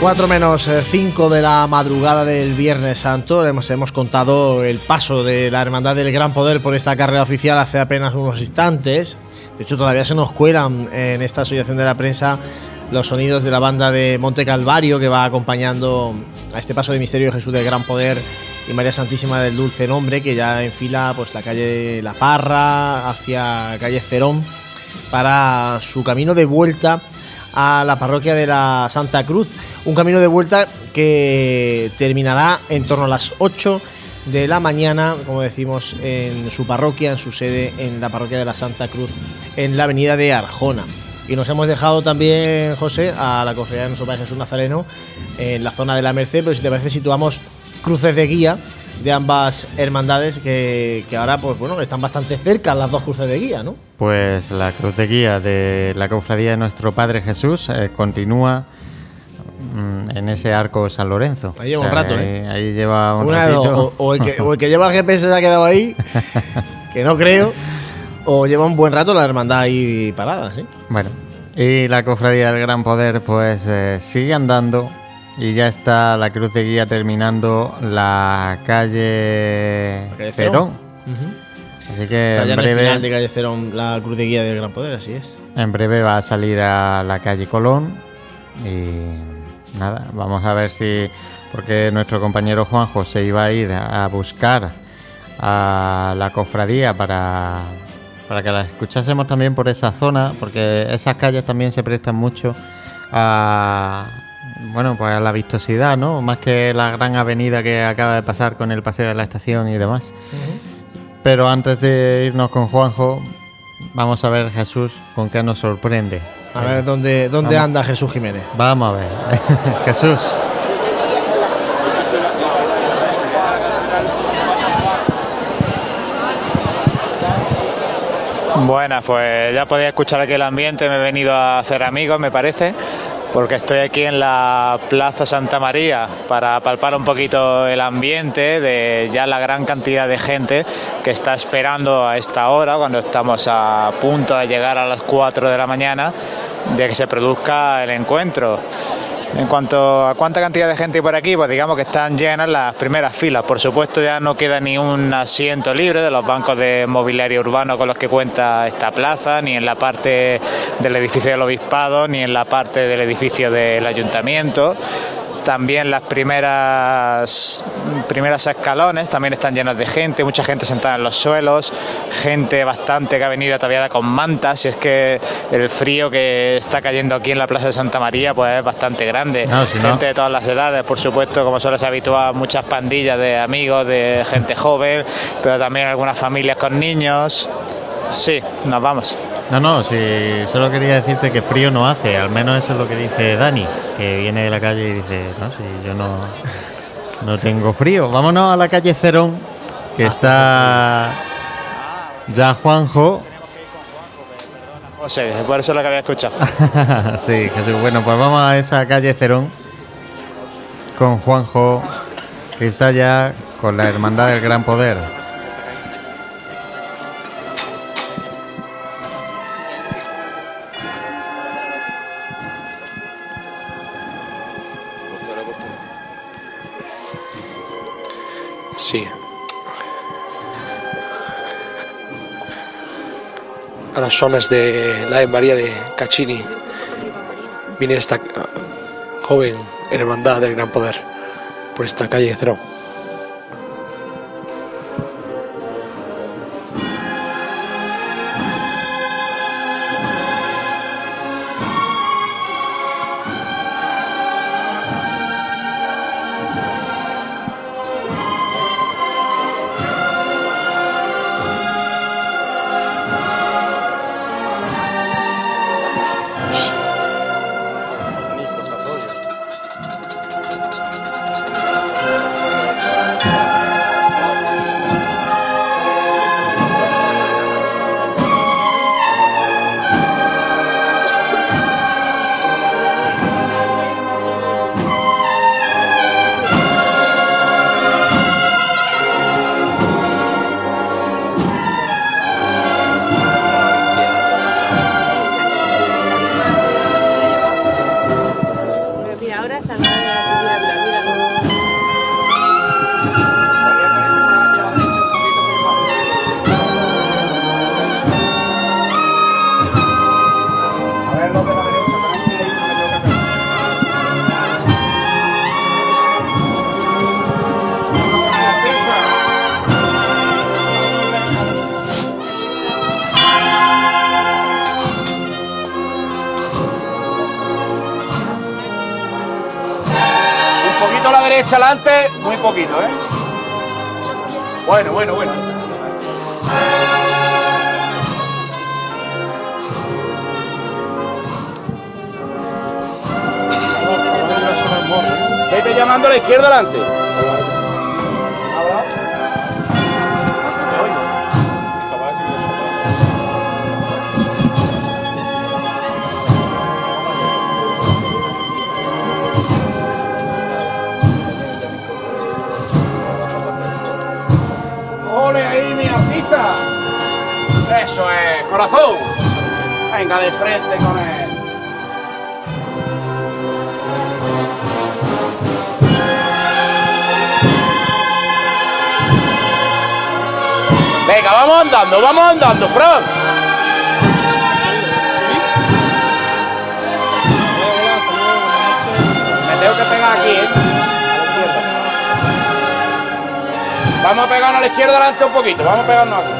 Cuatro menos 5 de la madrugada del Viernes Santo. Hemos, hemos contado el paso de la Hermandad del Gran Poder por esta carrera oficial hace apenas unos instantes. De hecho, todavía se nos cuelan en esta asociación de la prensa los sonidos de la banda de Monte Calvario que va acompañando a este paso de misterio de Jesús del Gran Poder y María Santísima del Dulce Nombre que ya enfila pues la calle La Parra hacia calle Cerón para su camino de vuelta a la parroquia de la Santa Cruz. Un camino de vuelta que terminará en torno a las 8 de la mañana, como decimos, en su parroquia, en su sede, en la parroquia de la Santa Cruz, en la avenida de Arjona. Y nos hemos dejado también, José, a la cofradía de nuestro Padre Jesús Nazareno en la zona de la Merced, pero si te parece situamos cruces de guía de ambas hermandades que, que ahora pues bueno están bastante cerca las dos cruces de guía, ¿no? Pues la cruz de guía de la cofradía de nuestro Padre Jesús eh, continúa mm, en ese arco San Lorenzo. Ahí lleva un rato, ahí, ¿eh? ahí lleva un Una ratito. o, o el que, o el que lleva el GPS se ha quedado ahí, que no creo, o lleva un buen rato la hermandad ahí parada, ¿sí? Bueno, y la cofradía del Gran Poder pues eh, sigue andando y ya está la cruz de guía terminando la calle, Cerón. Así que Está ya en en el final breve, de calle Cerón la cruz de guía del Gran Poder, así es. en breve va a salir a la calle Colón y nada, vamos a ver si porque nuestro compañero Juanjo se iba a ir a buscar a la cofradía para, para que la escuchásemos también por esa zona, porque esas calles también se prestan mucho a bueno pues a la vistosidad, ¿no? Más que la gran avenida que acaba de pasar con el paseo de la estación y demás. Pero antes de irnos con Juanjo, vamos a ver Jesús con qué nos sorprende. A ver dónde, dónde Vamos. anda Jesús Jiménez. Vamos a ver. Jesús. Buenas, pues ya podéis escuchar aquí el ambiente, me he venido a hacer amigos, me parece, porque estoy aquí en la Plaza Santa María para palpar un poquito el ambiente de ya la gran cantidad de gente que está esperando a esta hora, cuando estamos a punto de llegar a las 4 de la mañana, de que se produzca el encuentro. En cuanto a cuánta cantidad de gente hay por aquí, pues digamos que están llenas las primeras filas. Por supuesto ya no queda ni un asiento libre de los bancos de mobiliario urbano con los que cuenta esta plaza, ni en la parte del edificio del obispado, ni en la parte del edificio del ayuntamiento. También las primeras primeras escalones también están llenos de gente, mucha gente sentada en los suelos, gente bastante que ha venido ataviada con mantas, y es que el frío que está cayendo aquí en la Plaza de Santa María pues es bastante grande. No, si no- gente de todas las edades, por supuesto, como suele ser habitual, muchas pandillas de amigos, de gente joven, pero también algunas familias con niños. Sí, nos vamos. No, no, sí, solo quería decirte que frío no hace, al menos eso es lo que dice Dani, que viene de la calle y dice, no, si yo no, no tengo frío. Vámonos a la calle Cerón, que está ya Juanjo. José, por eso es lo que había escuchado. sí, Jesús. Bueno, pues vamos a esa calle Cerón con Juanjo, que está ya con la Hermandad del Gran Poder. A las zonas de la María de Caccini viene esta eh, joven hermandad del gran poder por esta calle Cerón. Venga de frente con él. Venga, vamos andando, vamos andando, Fran. Me tengo que pegar aquí, ¿eh? Vamos a pegarnos a la izquierda adelante un poquito, vamos a pegarnos aquí.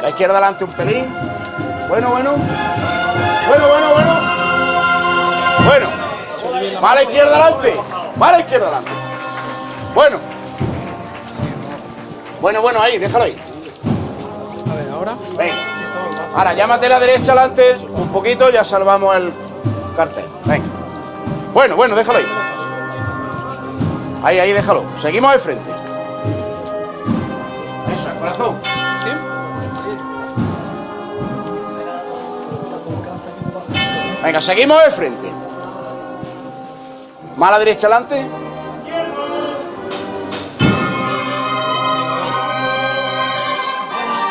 La izquierda adelante un pelín. Bueno, bueno. Bueno, bueno, bueno. Bueno. Va a la izquierda adelante. Va a la izquierda adelante. Bueno. Bueno, bueno, ahí, déjalo ahí. A ver, ahora. Venga. Ahora, llámate a la derecha adelante un poquito, ya salvamos el cartel. Venga. Bueno, bueno, déjalo ahí. Ahí, ahí, déjalo. Seguimos de frente. Eso, el corazón. Venga, seguimos de frente. Más a la derecha adelante.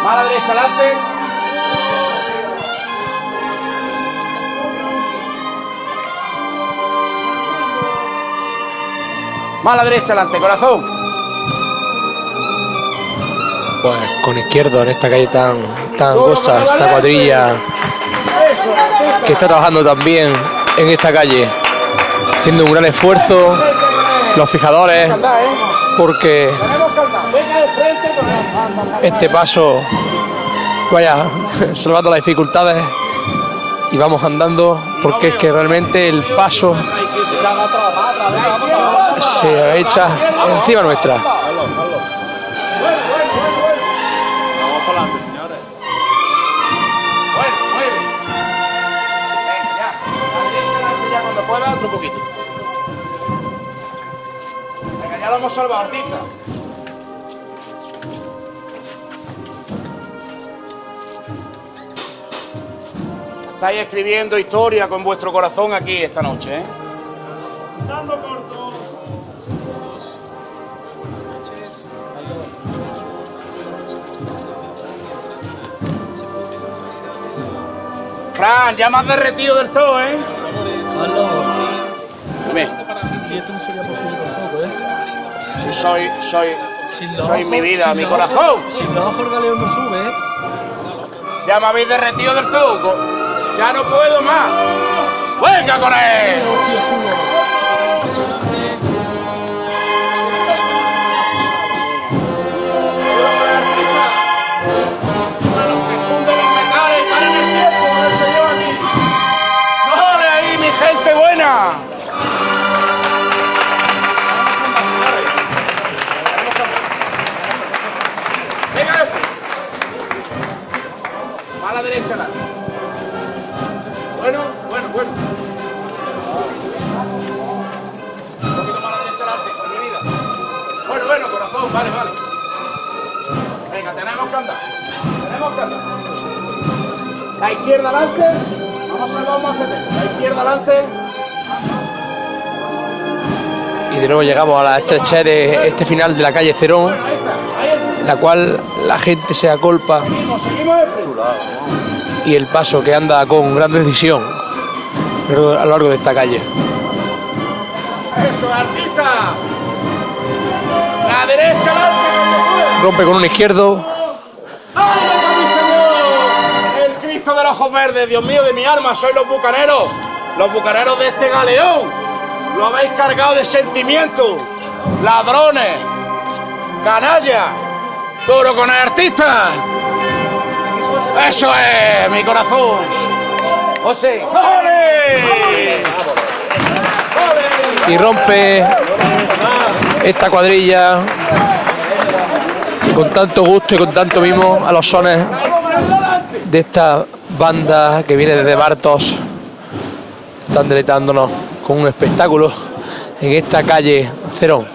Más a la derecha adelante. Más a la derecha adelante, corazón. Pues con izquierdo en esta calle tan, tan angosta, esta cuadrilla que está trabajando también en esta calle, haciendo un gran esfuerzo, los fijadores, porque este paso vaya salvando las dificultades y vamos andando porque es que realmente el paso se echa encima nuestra. Hemos salvado, artista. Estáis escribiendo historia con vuestro corazón aquí esta noche, ¿eh? Fran, ya me has derretido del todo, ¿eh? Dime. Y esto no sería posible soy, soy, Sin soy mi vida, mi corazón. ojos- Sin los ojos no sube. Ya me habéis derretido del todo. Ya no puedo más. ¡Venga con él! Vale, vale. Venga, tenemos que andar. Tenemos que andar. La izquierda adelante. Vamos a salvar más de La izquierda adelante. Y de nuevo llegamos a la estrechez de este final de la calle Cerón, la cual la gente se acolpa y el paso que anda con gran decisión a lo largo de esta calle. Eso, artista. La derecha. Rompe con un izquierdo, ¡Ay, mi señor! El Cristo de los ojos verdes, Dios mío de mi alma, sois los bucaneros, los bucaneros de este galeón. Lo habéis cargado de sentimientos, ladrones, canallas, duro con el artista. Eso es, mi corazón. José. ¡Ole! y rompe esta cuadrilla con tanto gusto y con tanto mimo a los sones de esta banda que viene desde Bartos. Están deleitándonos con un espectáculo en esta calle Cerón.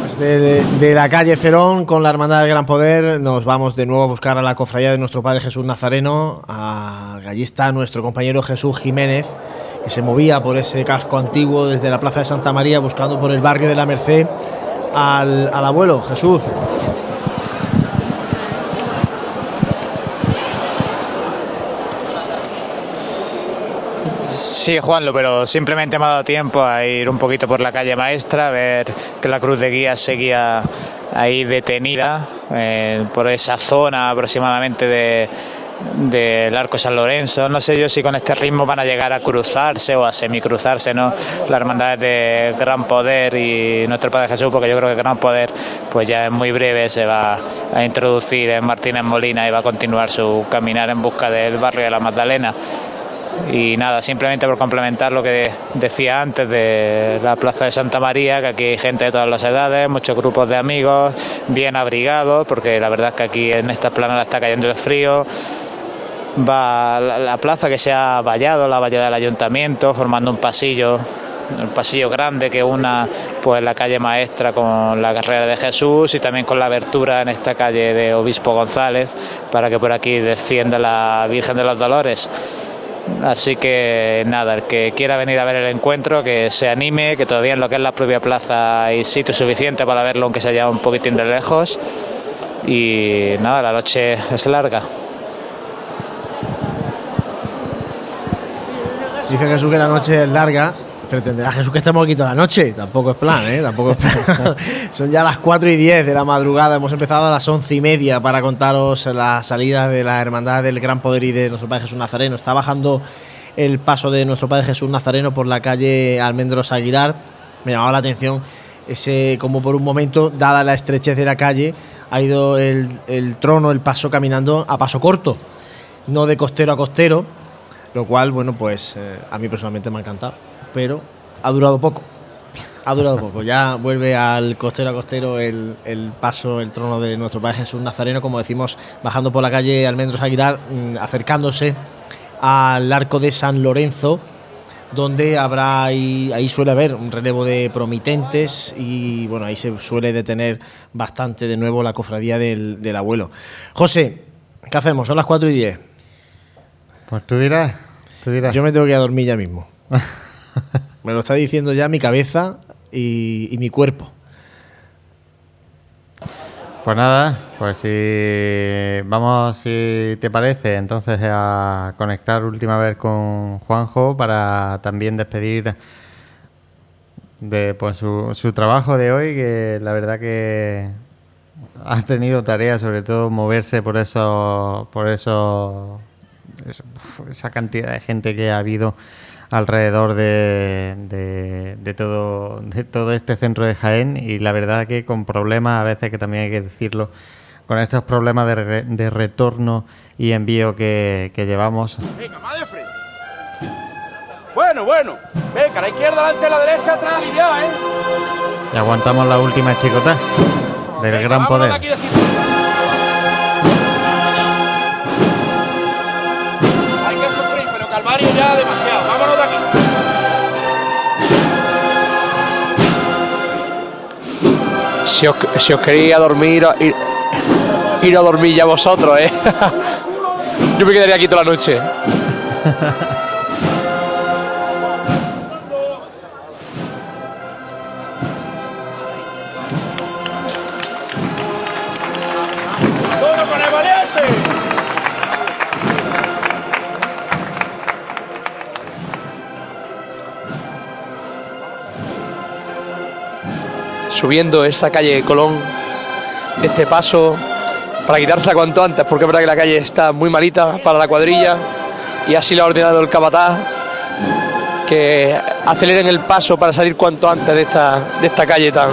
Pues de, la calle Cerón con la Hermandad del Gran Poder nos vamos de nuevo a buscar a la cofradía de nuestro Padre Jesús Nazareno. A, allí está nuestro compañero Jesús Jiménez que se movía por ese casco antiguo desde la Plaza de Santa María buscando por el barrio de la Merced al, abuelo Jesús. Sí, Juanlo, pero simplemente me ha dado tiempo a ir un poquito por la calle maestra, a ver que la cruz de guía seguía ahí detenida eh, por esa zona aproximadamente de, del Arco San Lorenzo. No sé yo si con este ritmo van a llegar a cruzarse o a semicruzarse, ¿no? Las hermandades de Gran Poder y nuestro Padre Jesús, porque yo creo que Gran Poder, pues ya en muy breve se va a introducir en Martínez Molina y va a continuar su caminar en busca del barrio de la Magdalena. Y nada, simplemente por complementar lo que decía antes de la Plaza de Santa María, que aquí hay gente de todas las edades, muchos grupos de amigos, bien abrigados, porque la verdad es que aquí en esta planada está cayendo el frío. Va la, la plaza que se ha vallado, la vallada del ayuntamiento, formando un pasillo un pasillo grande que una pues la calle maestra con la carrera de Jesús y también con la abertura en esta calle de Obispo González para que por aquí descienda la Virgen de los Dolores. Así que nada, el que quiera venir a ver el encuentro, que se anime, que todavía en lo que es la propia plaza hay sitio suficiente para verlo, aunque se haya un poquitín de lejos. Y nada, la noche es larga. Dice Jesús que la noche es larga. Pretenderá Jesús que estemos aquí toda la noche. Tampoco es plan, ¿eh? Tampoco es plan. Son ya las 4 y 10 de la madrugada. Hemos empezado a las 11 y media para contaros la salida de la Hermandad del Gran Poder y de nuestro Padre Jesús Nazareno. Está bajando el paso de nuestro Padre Jesús Nazareno por la calle Almendros Aguilar. Me llamaba la atención ese, como por un momento, dada la estrechez de la calle, ha ido el, el trono, el paso caminando a paso corto, no de costero a costero, lo cual, bueno, pues eh, a mí personalmente me ha encantado, pero ha durado poco. Ha durado poco. Ya vuelve al costero a costero el, el paso, el trono de nuestro Padre Jesús Nazareno, como decimos, bajando por la calle Almendros Aguilar, mm, acercándose al arco de San Lorenzo, donde habrá ahí, ahí suele haber un relevo de promitentes y bueno, ahí se suele detener bastante de nuevo la cofradía del, del abuelo. José, ¿qué hacemos? Son las 4 y 10. Pues tú dirás, tú dirás. Yo me tengo que ir a dormir ya mismo. me lo está diciendo ya mi cabeza y, y mi cuerpo. Pues nada, pues si vamos, si te parece, entonces a conectar última vez con Juanjo para también despedir de pues su, su trabajo de hoy, que la verdad que has tenido tarea, sobre todo moverse por eso, por eso, eso- esa cantidad de gente que ha habido alrededor de, de, de todo, de todo este centro de Jaén y la verdad que con problemas, a veces que también hay que decirlo, con estos problemas de, re- de retorno y envío que, que llevamos, Venga, más de frente. Bueno, bueno. Venga, la izquierda delante, la derecha atrás, aliviado, ¿eh? y aguantamos la última chicota del gran poder. Si os, si os dormir, ir, ir a dormir ya vosotros, ¿eh? Yo me quedaría aquí toda la noche. Subiendo esa calle Colón, este paso, para quitársela cuanto antes, porque es verdad que la calle está muy malita para la cuadrilla y así lo ha ordenado el capataz, que aceleren el paso para salir cuanto antes de esta, de esta calle tan,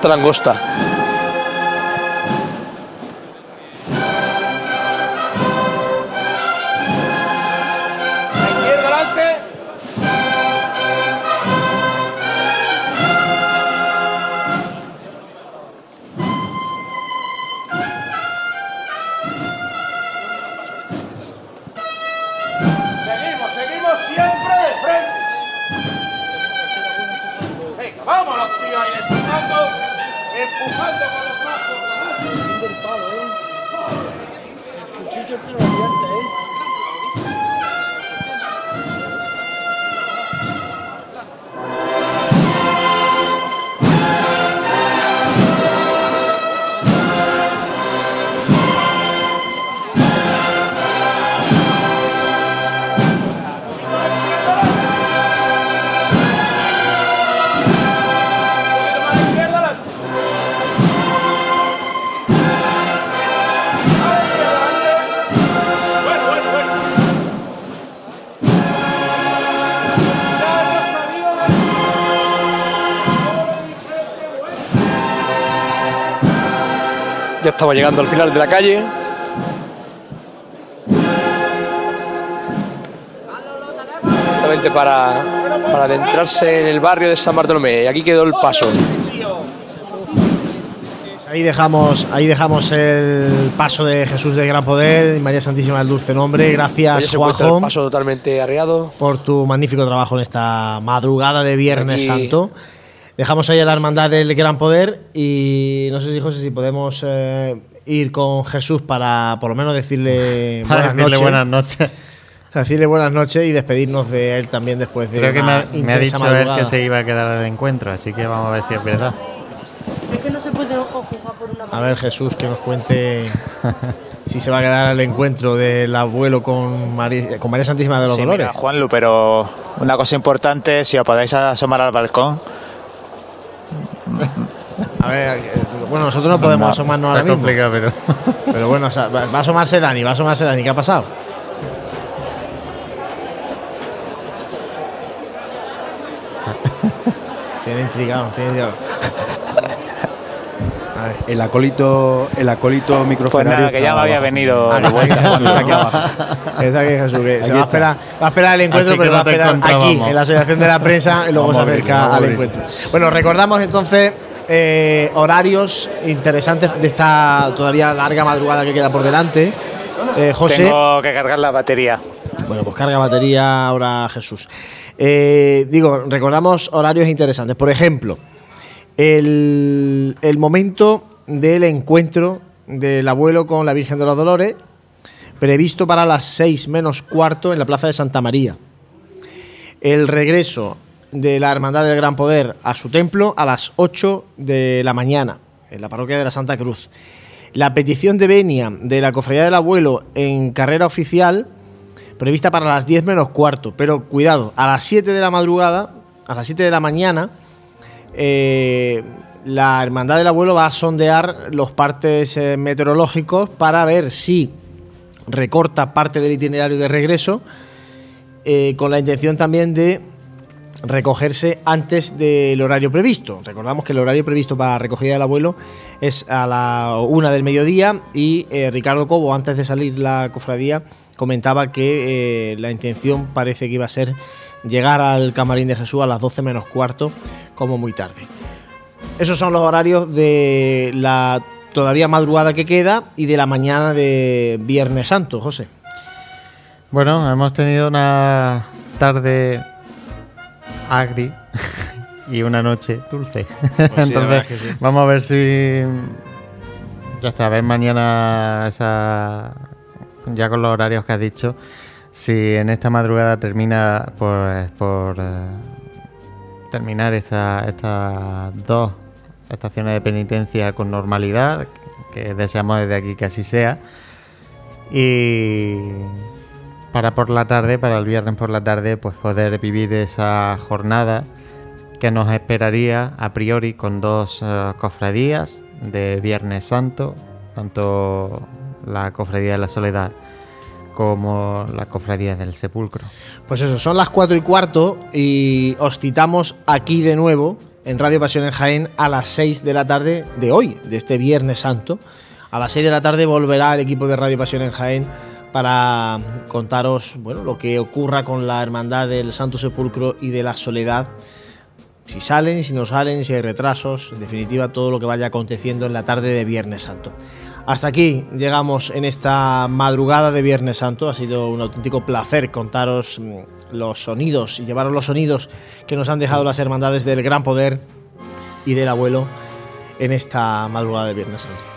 tan angosta. Llegando al final de la calle. Justamente para, para adentrarse en el barrio de San Bartolomé. Y aquí quedó el paso. Ahí dejamos, ahí dejamos el paso de Jesús de Gran Poder y María Santísima del Dulce Nombre. Gracias, Juanjo, el paso totalmente arreado. por tu magnífico trabajo en esta madrugada de Viernes Aquí- Santo. Dejamos ahí a la hermandad del Gran Poder y no sé si José si podemos eh, ir con Jesús para por lo menos decirle Para buenas decirle noches. buenas noches. Decirle buenas noches y despedirnos de él también después de Creo que me una ha, me ha intensa dicho él madrugada. que se iba a quedar al encuentro, así que vamos a ver si es verdad. Es que no se puede ojo jugar por una A ver, Jesús, que nos cuente si se va a quedar al encuentro del abuelo con, Mari- con María Santísima de los Sí, Dolores. mira, Juanlu, pero una cosa importante, si os podéis asomar al balcón. A ver, bueno, nosotros no podemos No, asomarnos ahora mismo. complicado, pero. Pero bueno, o sea, va a asomarse Dani, va a asomarse Dani. ¿Qué ha pasado? Tiene intrigado, tiene intrigado. A ver. El acólito, el acólito Pues microfonario. nada, que ya me había venido Ah, de está aquí vuelta. Jesús, está aquí abajo. Está aquí Jesús, que se Aquí va a, esperar, va a esperar el encuentro, Así que pero va a no te esperar aquí, encontrábamos. en la asociación de la prensa, y luego Vamos se a abrirlo, acerca vamos a al abrirlo. encuentro. Bueno, recordamos entonces eh, horarios interesantes de esta todavía larga madrugada que queda por delante. Eh, José. Tengo que cargar la batería. Bueno, pues carga batería ahora Jesús. Eh, digo, recordamos horarios interesantes. Por ejemplo, el, el momento del encuentro del abuelo con la Virgen de los Dolores, previsto para las 6 menos cuarto en la Plaza de Santa María. El regreso de la Hermandad del Gran Poder a su templo a las 8 de la mañana, en la parroquia de la Santa Cruz. La petición de venia de la Cofradía del Abuelo en carrera oficial prevista para las 10 menos cuarto. Pero cuidado, a las 7 de la madrugada, a las 7 de la mañana, eh, la Hermandad del Abuelo va a sondear los partes eh, meteorológicos para ver si recorta parte del itinerario de regreso, eh, con la intención también de recogerse antes del horario previsto. Recordamos que el horario previsto para la recogida del abuelo es a la una del mediodía y eh, Ricardo Cobo, antes de salir la cofradía, comentaba que eh, la intención parece que iba a ser llegar al camarín de Jesús a las 12 menos cuarto, como muy tarde. Esos son los horarios de la todavía madrugada que queda y de la mañana de Viernes Santo, José. Bueno, hemos tenido una tarde agri y una noche dulce. Pues sí, Entonces, sí. vamos a ver si. Ya está, a ver mañana esa. Ya con los horarios que has dicho, si en esta madrugada termina por, por eh, terminar esta- estas dos estaciones de penitencia con normalidad, que deseamos desde aquí que así sea. Y para por la tarde, para el viernes por la tarde, pues poder vivir esa jornada que nos esperaría a priori con dos eh, cofradías de Viernes Santo, tanto la cofradía de la Soledad como la cofradía del Sepulcro. Pues eso, son las 4 y cuarto y os citamos aquí de nuevo en Radio Pasión en Jaén a las 6 de la tarde de hoy, de este Viernes Santo. A las 6 de la tarde volverá el equipo de Radio Pasión en Jaén para contaros bueno, lo que ocurra con la Hermandad del Santo Sepulcro y de la Soledad. Si salen, si no salen, si hay retrasos, en definitiva todo lo que vaya aconteciendo en la tarde de Viernes Santo. Hasta aquí llegamos en esta madrugada de Viernes Santo. Ha sido un auténtico placer contaros mm, los sonidos y llevaros los sonidos que nos han dejado las hermandades del Gran Poder y del Abuelo en esta madrugada de Viernes Santo?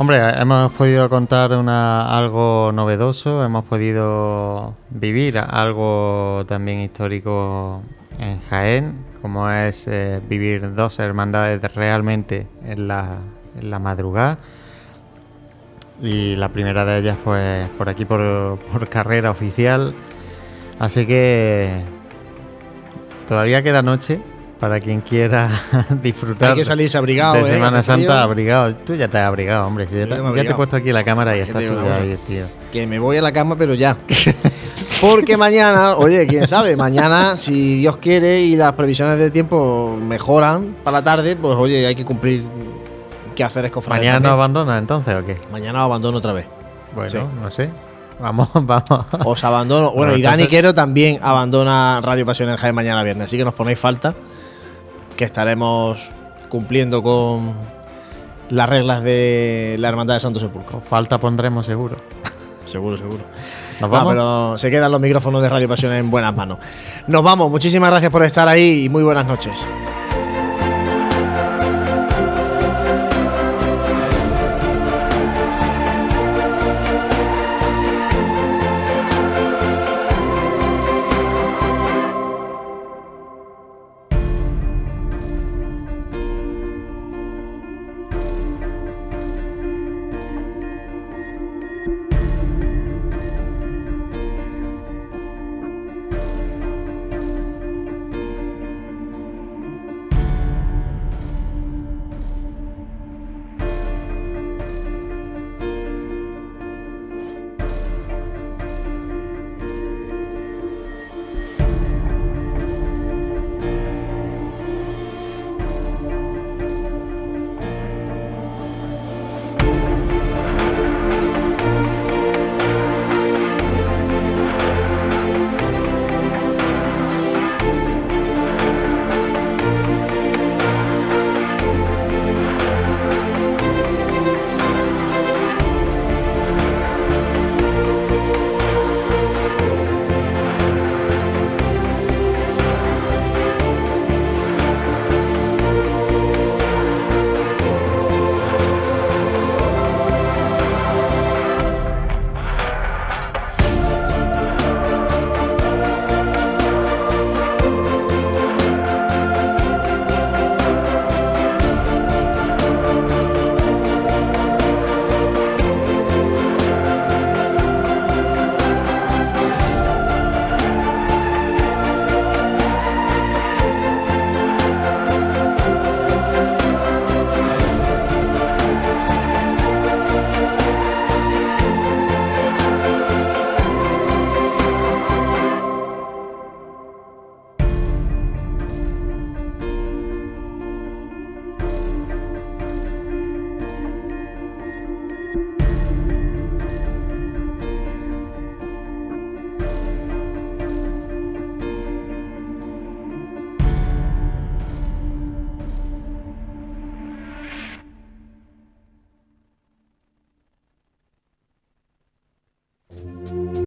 Hombre, hemos podido contar una, algo novedoso, hemos podido vivir algo también histórico en Jaén, como es eh, vivir dos hermandades realmente en la, madrugada. Y la primera de ellas, pues, por aquí, por carrera oficial. Así que todavía queda noche para quien quiera disfrutar. Hay que salirse abrigado, de ¿eh? Semana frío. Santa abrigado. Tú ya te has abrigado, hombre. si ya, te, ya te he puesto aquí la cámara y ¿Qué estás tú ya tío. Que me voy a la cama, pero ya. Porque mañana, oye, quién sabe, mañana, si Dios quiere y las previsiones de tiempo mejoran para la tarde, pues oye, hay que cumplir qué hacer es cofrades ¿Mañana no también. abandonas entonces o qué? Mañana abandono otra vez. Bueno, Sí. no sé. Vamos, vamos. Os abandono. Bueno, y Dani Quero también abandona Radio Pasión en Jaén mañana viernes. Así que nos ponéis falta. Que estaremos cumpliendo con las reglas de la Hermandad de Santo Sepulcro. Falta pondremos seguro. Seguro, seguro. ¿Nos No, vamos? pero se quedan los micrófonos de Radio Pasión en buenas manos. Nos vamos. Muchísimas gracias por estar ahí y muy buenas noches.